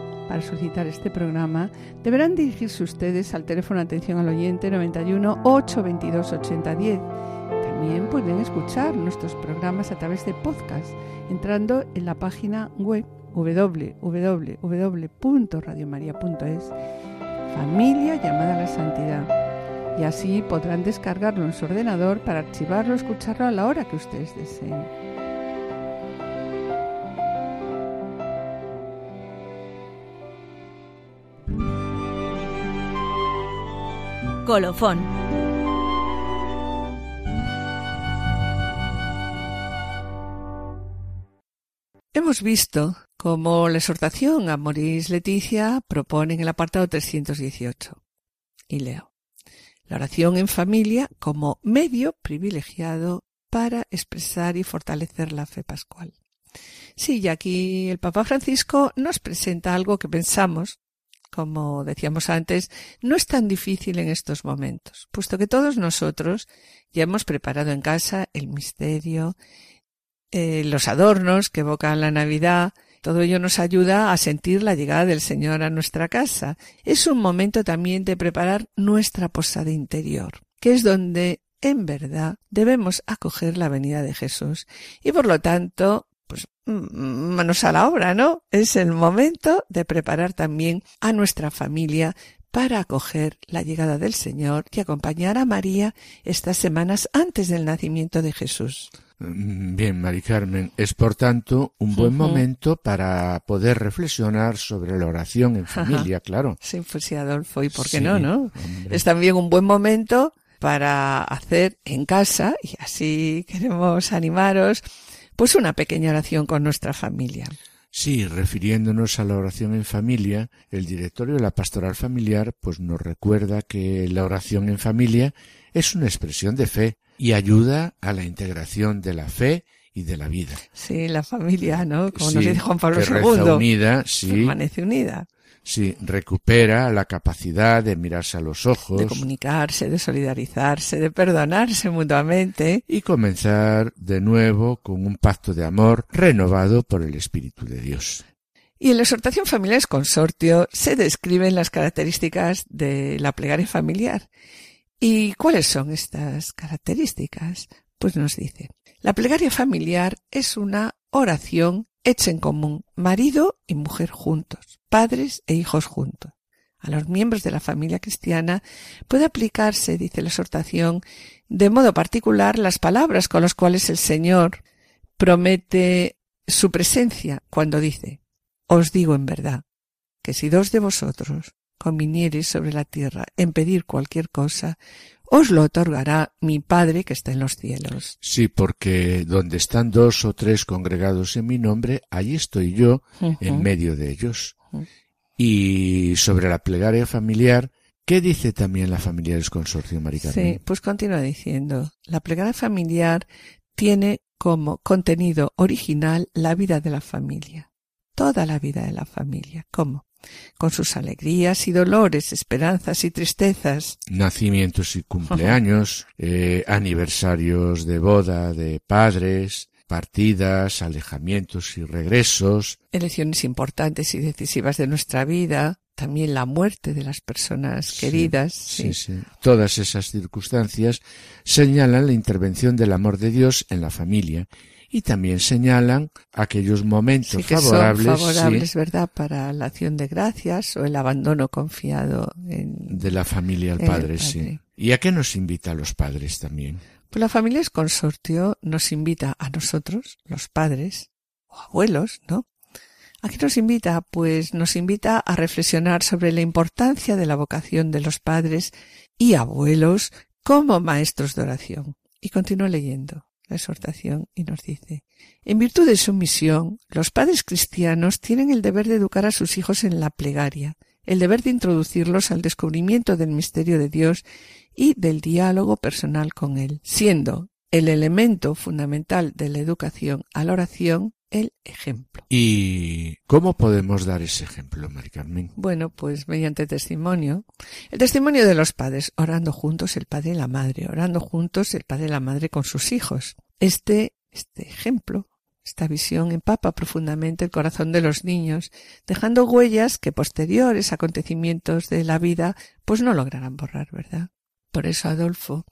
para solicitar este programa, deberán dirigirse ustedes al teléfono de atención al oyente 91 822 8010. También pueden escuchar nuestros programas a través de podcast entrando en la página web www.radiomaria.es Familia llamada a la santidad. Y así podrán descargarlo en su ordenador para archivarlo o escucharlo a la hora que ustedes deseen. Colofón. Hemos visto cómo la exhortación a Moris Leticia propone en el apartado 318. Y leo. La oración en familia como medio privilegiado para expresar y fortalecer la fe pascual. Sí, y aquí el Papa Francisco nos presenta algo que pensamos como decíamos antes, no es tan difícil en estos momentos, puesto que todos nosotros ya hemos preparado en casa el misterio, eh, los adornos que evocan la Navidad, todo ello nos ayuda a sentir la llegada del Señor a nuestra casa. Es un momento también de preparar nuestra posada interior, que es donde en verdad debemos acoger la venida de Jesús y por lo tanto pues mm, manos a la obra, ¿no? Es el momento de preparar también a nuestra familia para acoger la llegada del Señor y acompañar a María estas semanas antes del nacimiento de Jesús. Mm, bien, Mari Carmen, es por tanto un buen momento para poder reflexionar sobre la oración en familia, claro. Sí, pues sí, Adolfo, ¿y por qué no, no? Es también un buen momento para hacer en casa, y así queremos animaros, pues una pequeña oración con nuestra familia. Sí, refiriéndonos a la oración en familia, el directorio de la pastoral familiar pues nos recuerda que la oración en familia es una expresión de fe y ayuda a la integración de la fe y de la vida. Sí, la familia, ¿no? Como nos dice Juan Pablo II. unida, sí. Permanece unida. Sí, recupera la capacidad de mirarse a los ojos. De comunicarse, de solidarizarse, de perdonarse mutuamente. Y comenzar de nuevo con un pacto de amor renovado por el Espíritu de Dios. Y en la exhortación familiares consortio se describen las características de la plegaria familiar. ¿Y cuáles son estas características? Pues nos dice, la plegaria familiar es una oración hecha en común, marido y mujer juntos, padres e hijos juntos. A los miembros de la familia cristiana puede aplicarse, dice la exhortación, de modo particular las palabras con las cuales el Señor promete su presencia cuando dice, os digo en verdad, que si dos de vosotros conviniereis sobre la tierra en pedir cualquier cosa, os lo otorgará mi Padre que está en los cielos. Sí, porque donde están dos o tres congregados en mi nombre, allí estoy yo en medio de ellos. Y sobre la plegaria familiar, ¿qué dice también la familia del consorcio, Maricarmen? Sí, pues continúa diciendo, la plegaria familiar tiene como contenido original la vida de la familia, toda la vida de la familia. ¿Cómo? Con sus alegrías y dolores, esperanzas y tristezas. Nacimientos y cumpleaños, eh, aniversarios de boda de padres, partidas, alejamientos y regresos. Elecciones importantes y decisivas de nuestra vida, también la muerte de las personas queridas. sí, sí. Todas esas circunstancias señalan la intervención del amor de Dios en la familia y también señalan aquellos momentos favorables, favorables ¿verdad? Para la acción de gracias o el abandono confiado en, de la familia al padre, sí. ¿Y a qué nos invita a los padres también? Pues la familia es consortio nos invita a nosotros, los padres o abuelos, ¿no? ¿A qué nos invita? Pues nos invita a reflexionar sobre la importancia de la vocación de los padres y abuelos como maestros de oración. Y continúo leyendo exhortación y nos dice, en virtud de su misión, los padres cristianos tienen el deber de educar a sus hijos en la plegaria, el deber de introducirlos al descubrimiento del misterio de Dios y del diálogo personal con Él, siendo el elemento fundamental de la educación a la oración el ejemplo. ¿Y cómo podemos dar ese ejemplo, Mari Carmen? Bueno, pues mediante testimonio. El testimonio de los padres, orando juntos el padre y la madre, orando juntos el padre y la madre con sus hijos. Este, este ejemplo, esta visión empapa profundamente el corazón de los niños, dejando huellas que posteriores acontecimientos de la vida pues no lograrán borrar, ¿verdad? Por eso Adolfo,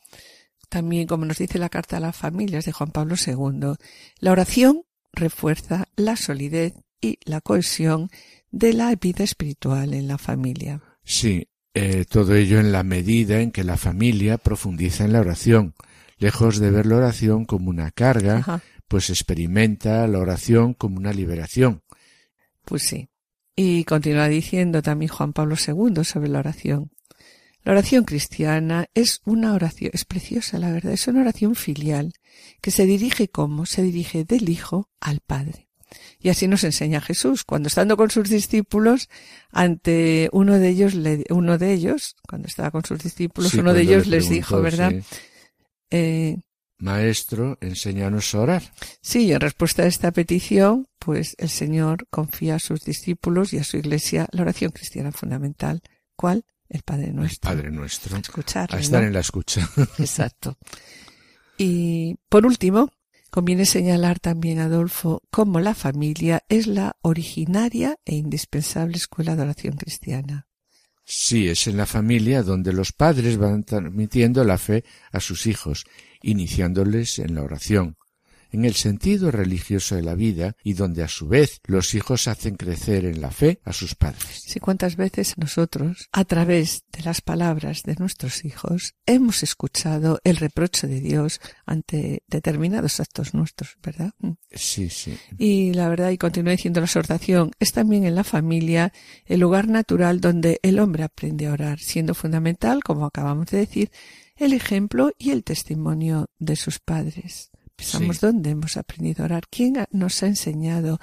también como nos dice la carta a las familias de Juan Pablo II, la oración refuerza la solidez y la cohesión de la vida espiritual en la familia. Sí, eh, todo ello en la medida en que la familia profundiza en la oración, lejos de ver la oración como una carga, pues experimenta la oración como una liberación. Pues sí. Y continúa diciendo también Juan Pablo II sobre la oración. La oración cristiana es una oración, es preciosa la verdad, es una oración filial que se dirige como se dirige del Hijo al Padre. Y así nos enseña Jesús, cuando estando con sus discípulos, ante uno de ellos, uno de ellos, cuando estaba con sus discípulos, uno de ellos les dijo, ¿verdad? Eh, Maestro, enséñanos a orar. Sí, y en respuesta a esta petición, pues el Señor confía a sus discípulos y a su iglesia la oración cristiana fundamental. ¿Cuál? El Padre Nuestro. El Padre Nuestro. Escuchar. A estar en la escucha. Exacto. Y por último, conviene señalar también, Adolfo, cómo la familia es la originaria e indispensable escuela de oración cristiana. Sí, es en la familia donde los padres van transmitiendo la fe a sus hijos, iniciándoles en la oración, en el sentido religioso de la vida y donde a su vez los hijos hacen crecer en la fe a sus padres. Sí, cuántas veces nosotros, a través de las palabras de nuestros hijos, hemos escuchado el reproche de Dios ante determinados actos nuestros, ¿verdad? Mm. Sí, sí. Y la verdad, y continúa diciendo la exhortación, es también en la familia el lugar natural donde el hombre aprende a orar, siendo fundamental, como acabamos de decir, el ejemplo y el testimonio de sus padres. Pensamos dónde hemos aprendido a orar, quién nos ha enseñado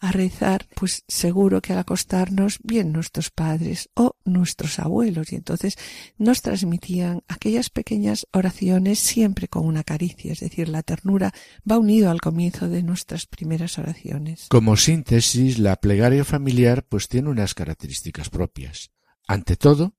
a rezar, pues seguro que al acostarnos bien nuestros padres o nuestros abuelos. Y entonces nos transmitían aquellas pequeñas oraciones siempre con una caricia, es decir, la ternura va unido al comienzo de nuestras primeras oraciones. Como síntesis, la plegaria familiar pues tiene unas características propias. Ante todo,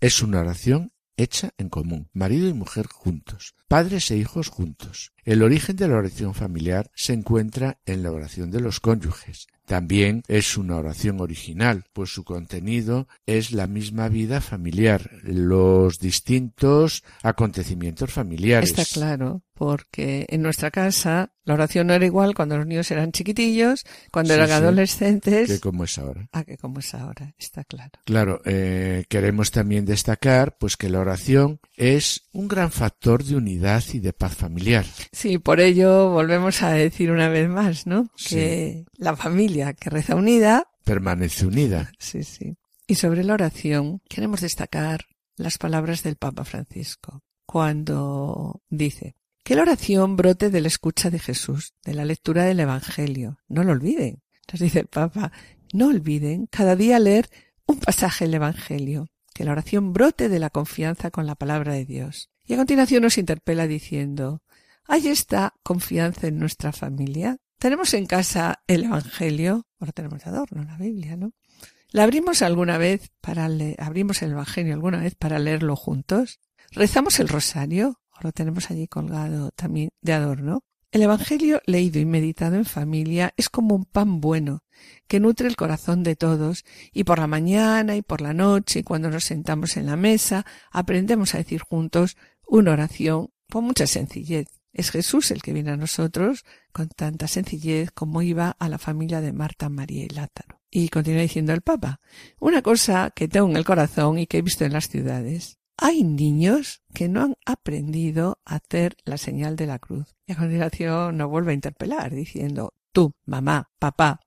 es una oración hecha en común, marido y mujer juntos, padres e hijos juntos. El origen de la oración familiar se encuentra en la oración de los cónyuges. También es una oración original, pues su contenido es la misma vida familiar, los distintos acontecimientos familiares. Está claro, porque en nuestra casa la oración no era igual cuando los niños eran chiquitillos, cuando Sí, eran sí. adolescentes, Que como es ahora. a que como es ahora, está claro. Claro, eh, queremos también destacar pues que la oración es un gran factor de unidad y de paz familiar. Sí, por ello volvemos a decir una vez más, ¿no? Sí. Que la familia que reza unida, Permanece unida. sí, sí. Y sobre la oración queremos destacar las palabras del Papa Francisco cuando dice que la oración brote de la escucha de Jesús, de la lectura del Evangelio. No lo olviden. Nos dice el Papa, no olviden cada día leer un pasaje del Evangelio, que la oración brote de la confianza con la palabra de Dios. Y a continuación nos interpela diciendo, ¿hay esta confianza en nuestra familia? ¿Tenemos en casa el Evangelio? Ahora tenemos de adorno la Biblia, ¿no? ¿La abrimos alguna vez para le abrimos el Evangelio alguna vez para leerlo juntos? ¿Rezamos el rosario? Ahora tenemos allí colgado también de adorno. El Evangelio leído y meditado en familia es como un pan bueno que nutre el corazón de todos y por la mañana y por la noche y cuando nos sentamos en la mesa aprendemos a decir juntos una oración con mucha sencillez. Es Jesús el que viene a nosotros con tanta sencillez como iba a la familia de Marta, María y Lázaro. Y continúa diciendo el Papa, una cosa que tengo en el corazón y que he visto en las ciudades. Hay niños que no han aprendido a hacer la señal de la cruz. Y a continuación nos vuelve a interpelar diciendo, tú, mamá, papá,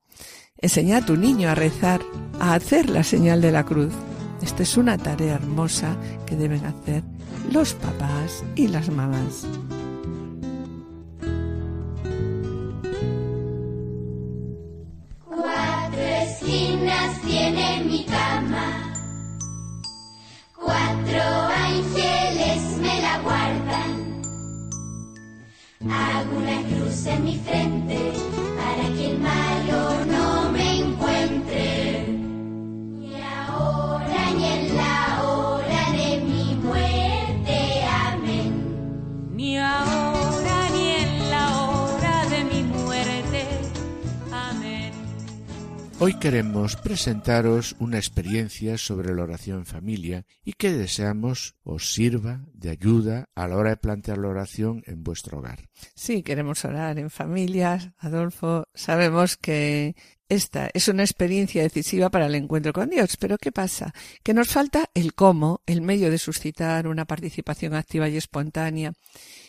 enseña a tu niño a rezar, a hacer la señal de la cruz. Esta es una tarea hermosa que deben hacer los papás y las mamás. Cuatro esquinas tiene mi cruz en mi frente Hoy queremos presentaros una experiencia sobre la oración en familia y que deseamos os sirva de ayuda a la hora de plantear la oración en vuestro hogar. Sí, queremos orar en familias, Adolfo. Sabemos que esta es una experiencia decisiva para el encuentro con Dios. Pero ¿qué pasa? Que nos falta el cómo, el medio de suscitar una participación activa y espontánea.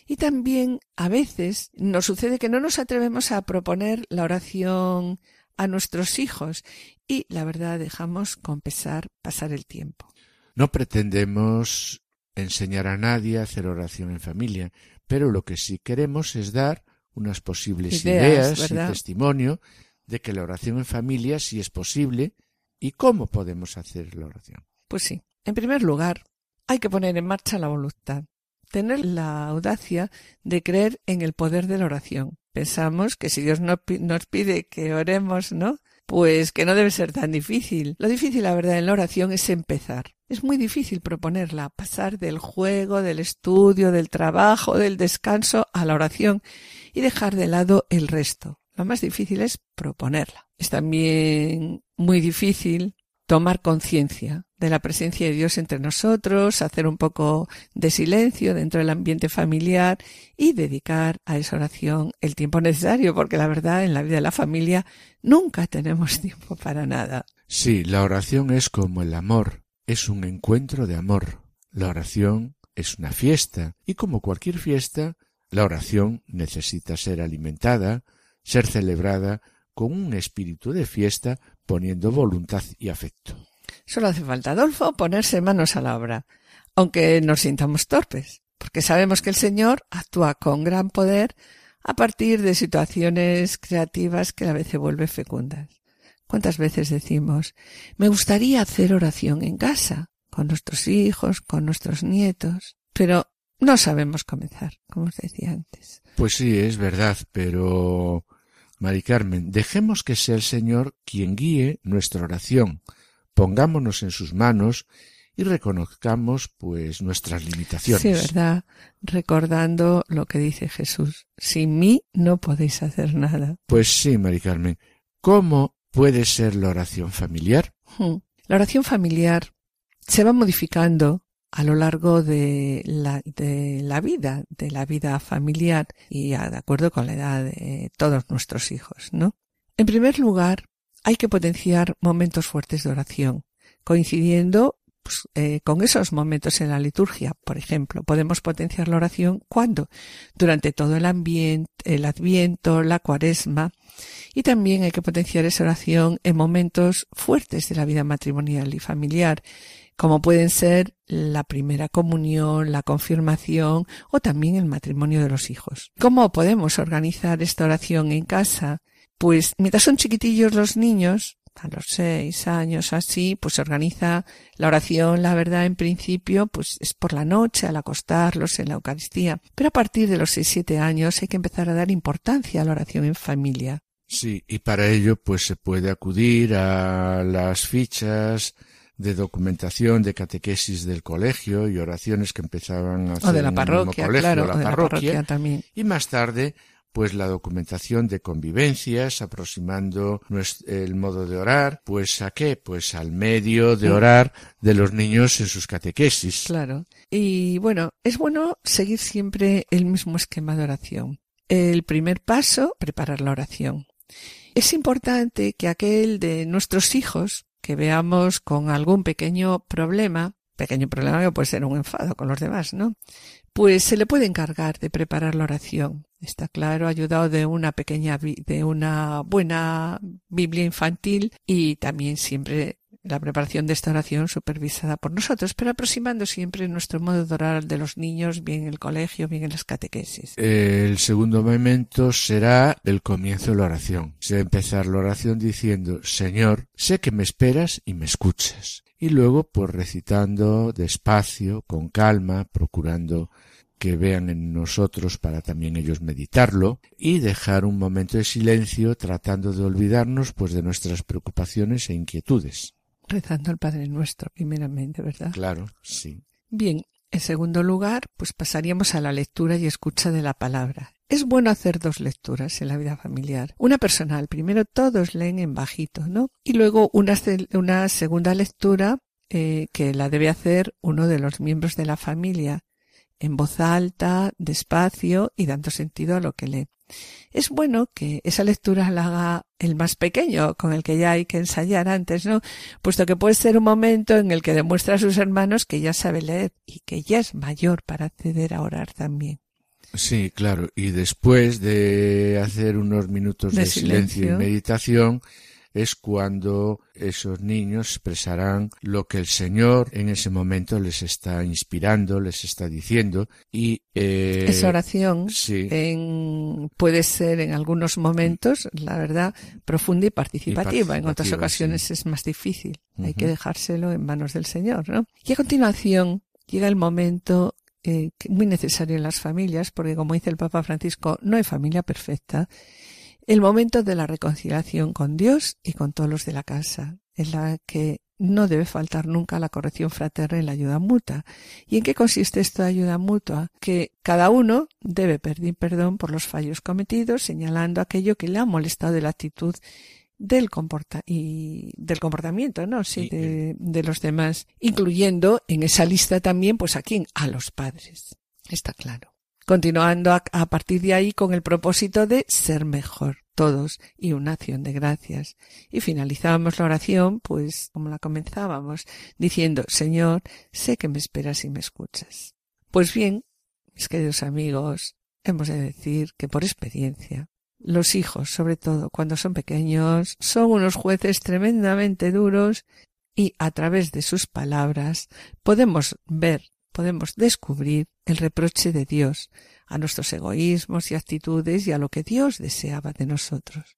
Y también a veces nos sucede que no nos atrevemos a proponer la oración a nuestros hijos y la verdad dejamos con pesar pasar el tiempo. No pretendemos enseñar a nadie a hacer oración en familia, pero lo que sí queremos es dar unas posibles Ideas, ideas, y testimonio de que la oración en familia sí es posible y cómo podemos hacer la oración. Pues sí, en primer lugar, hay que poner en marcha la voluntad, tener la audacia de creer en el poder de la oración. Pensamos que si Dios no nos pide que oremos, ¿no? Pues que no debe ser tan difícil. Lo difícil, la verdad, en la oración es empezar. Es muy difícil proponerla, pasar del juego, del estudio, del trabajo, del descanso a la oración y dejar de lado el resto. Lo más difícil es proponerla. Es también muy difícil tomar conciencia de la presencia de Dios entre nosotros, hacer un poco de silencio dentro del ambiente familiar y dedicar a esa oración el tiempo necesario, porque la verdad en la vida de la familia nunca tenemos tiempo para nada. Sí, la oración es como el amor, es un encuentro de amor. La oración es una fiesta y como cualquier fiesta, la oración necesita ser alimentada, ser celebrada con un espíritu de fiesta poniendo voluntad y afecto. Solo hace falta, Adolfo, ponerse manos a la obra, aunque nos sintamos torpes, porque sabemos que el Señor actúa con gran poder a partir de situaciones creativas que a veces se vuelven fecundas. ¿Cuántas veces decimos, me gustaría hacer oración en casa, con nuestros hijos, con nuestros nietos, pero no sabemos comenzar, como os decía antes? Pues sí, es verdad, pero Mari Carmen, dejemos que sea el Señor quien guíe nuestra oración, pongámonos en sus manos y reconozcamos pues nuestras limitaciones. Sí, ¿verdad? Recordando lo que dice Jesús. Sin mí no podéis hacer nada. Pues sí, Mari Carmen. ¿Cómo puede ser la oración familiar? Hmm. La oración familiar se va modificando a lo largo de la, de la vida, de la vida familiar y de acuerdo con la edad de todos nuestros hijos, ¿no? En primer lugar, hay que potenciar momentos fuertes de oración, coincidiendo pues, eh, con esos momentos en la liturgia. Por ejemplo, podemos potenciar la oración cuando durante todo el ambiente, el adviento, la cuaresma, y también hay que potenciar esa oración en momentos fuertes de la vida matrimonial y familiar, como pueden ser la primera comunión, la confirmación o también el matrimonio de los hijos. ¿Cómo podemos organizar esta oración en casa? Pues mientras son chiquitillos los niños, a los seis años así, pues se organiza la oración, la verdad, en principio, pues es por la noche, al acostarlos en la Eucaristía. Pero a partir de los seis, siete años hay que empezar a dar importancia a la oración en familia. Sí, y para ello, pues se puede acudir a las fichas de documentación de catequesis del colegio y oraciones que empezaban a hacer o de la parroquia, mismo colegio, claro, la o de la parroquia, también. y más tarde pues la documentación de convivencias, aproximando el modo de orar, pues a qué, pues al medio de orar de los niños en sus catequesis. Claro. Y bueno, es bueno seguir siempre el mismo esquema de oración. El primer paso, preparar la oración. Es importante que aquel de nuestros hijos que veamos con algún pequeño problema, pequeño problema que puede ser un enfado con los demás, ¿no? Pues se le puede encargar de preparar la oración. Está claro, ayudado de una pequeña, de una buena Biblia infantil y también siempre la preparación de esta oración supervisada por nosotros, pero aproximando siempre nuestro modo de orar de los niños, bien en el colegio, bien en las catequesis. El segundo momento será el comienzo de la oración. Se empezar la oración diciendo, Señor, sé que me esperas y me escuchas. Y luego, pues recitando despacio, con calma, procurando que vean en nosotros para también ellos meditarlo y dejar un momento de silencio tratando de olvidarnos pues de nuestras preocupaciones e inquietudes. Rezando al Padre Nuestro, primeramente, ¿verdad? Claro, sí. Bien, en segundo lugar, pues pasaríamos a la lectura y escucha de la palabra. Es bueno hacer dos lecturas en la vida familiar. Una personal, primero todos leen en bajito, ¿no? Y luego una, segunda lectura eh, que la debe hacer uno de los miembros de la familia, en voz alta, despacio y dando sentido a lo que lee. Es bueno que esa lectura la haga el más pequeño, con el que ya hay que ensayar antes, ¿no? Puesto que puede ser un momento en el que demuestra a sus hermanos que ya sabe leer y que ya es mayor para acceder a orar también. Sí, claro. Y después de hacer unos minutos de, De silencio. silencio. y meditación, es cuando esos niños expresarán lo que el Señor en ese momento les está inspirando, les está diciendo. Y eh, Esa oración sí. en- puede ser en algunos momentos, la verdad, profunda y participativa. en otras ocasiones sí. es más difícil. Hay que dejárselo en manos del Señor, ¿no? Y a continuación llega el momento eh, muy necesario en las familias, porque como dice el Papa Francisco, no hay familia perfecta. El momento de la reconciliación con Dios y con todos los de la casa, en la que no debe faltar nunca la corrección fraterna y la ayuda mutua. ¿Y en qué consiste esta ayuda mutua? Que cada uno debe pedir perdón por los fallos cometidos, señalando aquello que le ha molestado de la actitud del comporta y del comportamiento, ¿no? Sí, de, de los demás, incluyendo en esa lista también, pues a quién, a los padres. Está claro. Continuando a, partir de ahí con el propósito de ser mejor todos y una acción de gracias. Y finalizábamos la oración, pues como la comenzábamos, diciendo, Señor, sé que me esperas y me escuchas. Pues bien, mis queridos amigos, hemos de decir que por experiencia, los hijos, sobre todo cuando son pequeños, son unos jueces tremendamente duros y a través de sus palabras podemos ver, podemos descubrir el reproche de Dios a nuestros egoísmos y actitudes y a lo que Dios deseaba de nosotros.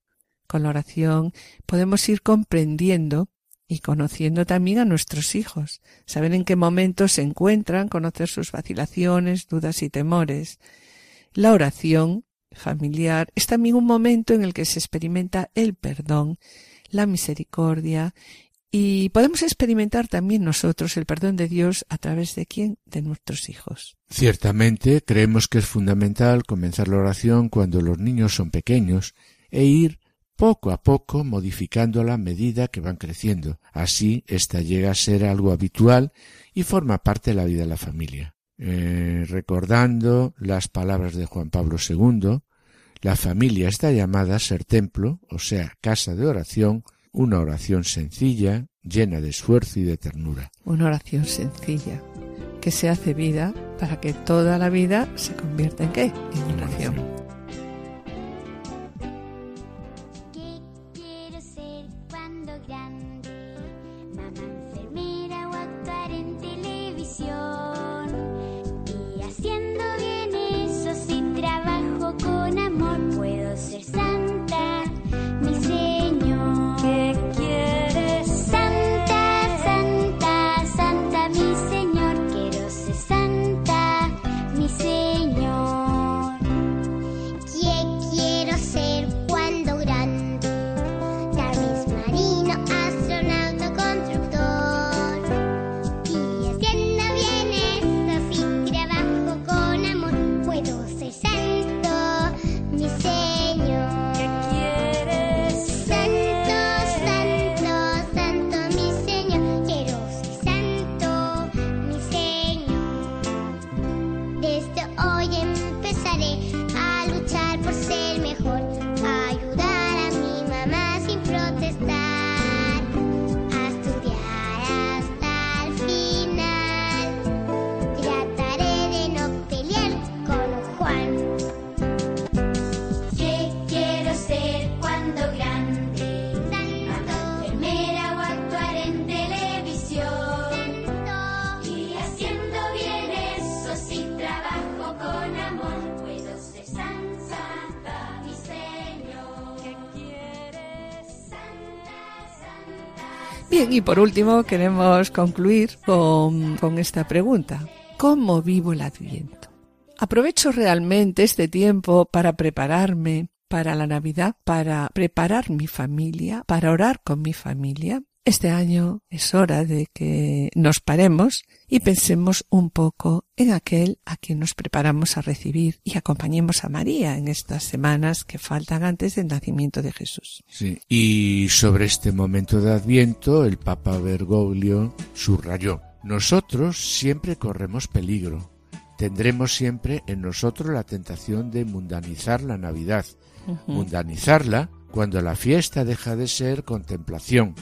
Con la oración podemos ir comprendiendo y conociendo también a nuestros hijos, saber en qué momentos se encuentran, conocer sus vacilaciones, dudas y temores. La oración familiar es también un momento en el que se experimenta el perdón, la misericordia y podemos experimentar también nosotros el perdón de Dios a través de quién? De nuestros hijos. Ciertamente creemos que es fundamental comenzar la oración cuando los niños son pequeños e ir poco a poco modificándola a medida que van creciendo. Así, esta llega a ser algo habitual y forma parte de la vida de la familia. Eh, recordando las palabras de Juan Pablo II, la familia está llamada a ser templo, o sea, casa de oración, una oración sencilla, llena de esfuerzo y de ternura. Una oración sencilla que se hace vida para que toda la vida se convierta en qué? En oración. Y por último queremos concluir con, esta pregunta. ¿Cómo vivo el Adviento? ¿Aprovecho realmente este tiempo para prepararme para la Navidad, para preparar mi familia, para orar con mi familia? Este año es hora de que nos paremos y pensemos un poco en aquel a quien nos preparamos a recibir y acompañemos a María en estas semanas que faltan antes del nacimiento de Jesús. Sí. Y sobre este momento de Adviento, el Papa Bergoglio subrayó, nosotros siempre corremos peligro. Tendremos siempre en nosotros la tentación de mundanizar la Navidad, mundanizarla cuando la fiesta deja de ser contemplación,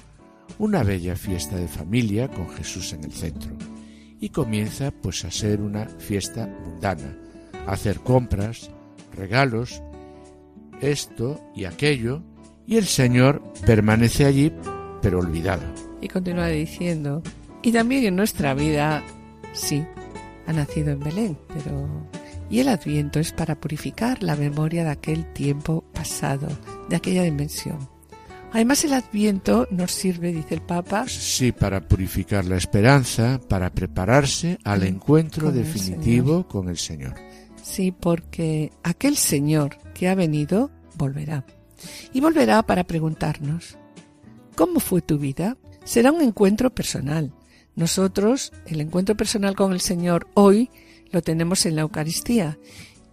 una bella fiesta de familia con Jesús en el centro, y comienza pues a ser una fiesta mundana, hacer compras, regalos, esto y aquello, y el Señor permanece allí pero olvidado. Y continúa diciendo, y también en nuestra vida, sí, ha nacido en Belén, pero... Y el adviento es para purificar la memoria de aquel tiempo pasado, de aquella dimensión. Además el adviento nos sirve, dice el Papa, Sí, para purificar la esperanza, para prepararse al encuentro Con el definitivo con el Señor. sí, porque aquel Señor que ha venido volverá. Y volverá para preguntarnos, ¿cómo fue tu vida? Será un encuentro personal. Nosotros, el encuentro personal con el Señor hoy lo tenemos en la Eucaristía.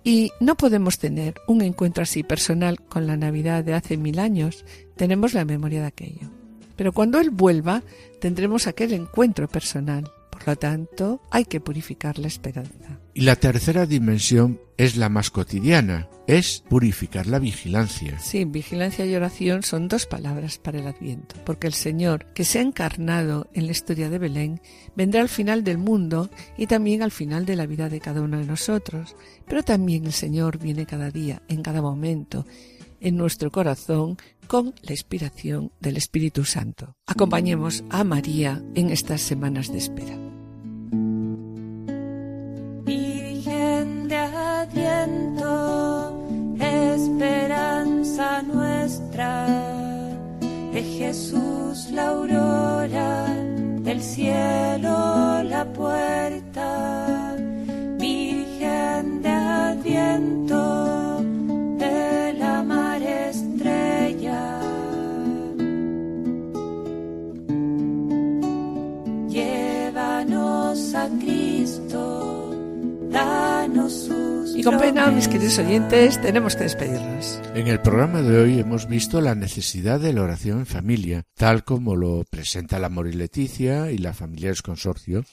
Y no podemos tener un encuentro así personal con la Navidad de hace mil años. Tenemos la memoria de aquello. Pero cuando Él vuelva, tendremos aquel encuentro personal. Por lo tanto, hay que purificar la esperanza. Y la tercera dimensión es la más cotidiana, es purificar la vigilancia. Sí, vigilancia y oración son dos palabras para el Adviento, porque el Señor, que se ha encarnado en la historia de Belén, vendrá al final del mundo y también al final de la vida de cada uno de nosotros. Pero también el Señor viene cada día, en cada momento, en nuestro corazón, con la inspiración del Espíritu Santo. Acompañemos a María en estas semanas de espera. De Adviento, esperanza nuestra, de Jesús la aurora, del cielo la puerta. Virgen de Adviento, Y con pena, mis queridos oyentes, tenemos que despedirnos. En el programa de hoy hemos visto la necesidad de la oración en familia, tal como lo presenta la Mori Leticia y la Familiares Consorcio,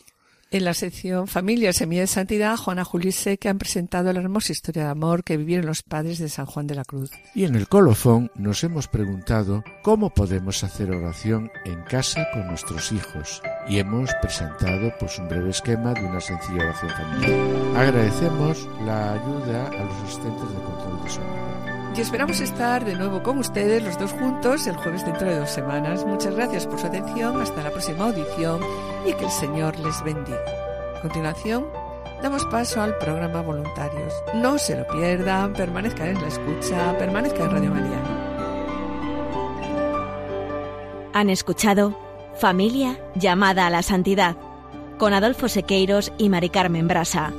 En la sección Familia Semilla de Santidad, Juana Julise, que han presentado la hermosa historia de amor que vivieron los padres de San Juan de la Cruz. Y en el colofón nos hemos preguntado cómo podemos hacer oración en casa con nuestros hijos y hemos presentado pues un breve esquema de una sencilla oración familiar. Agradecemos la ayuda a los asistentes de control de sonido. Y esperamos estar de nuevo con ustedes los dos juntos el jueves dentro de dos semanas. Muchas gracias por su atención. Hasta la próxima audición y que el Señor les bendiga. A continuación, damos paso al programa Voluntarios. No se lo pierdan, permanezcan en la escucha, permanezcan en Radio María. Han escuchado Familia llamada a la santidad con Adolfo Sequeiros y Mari Carmen Brasa.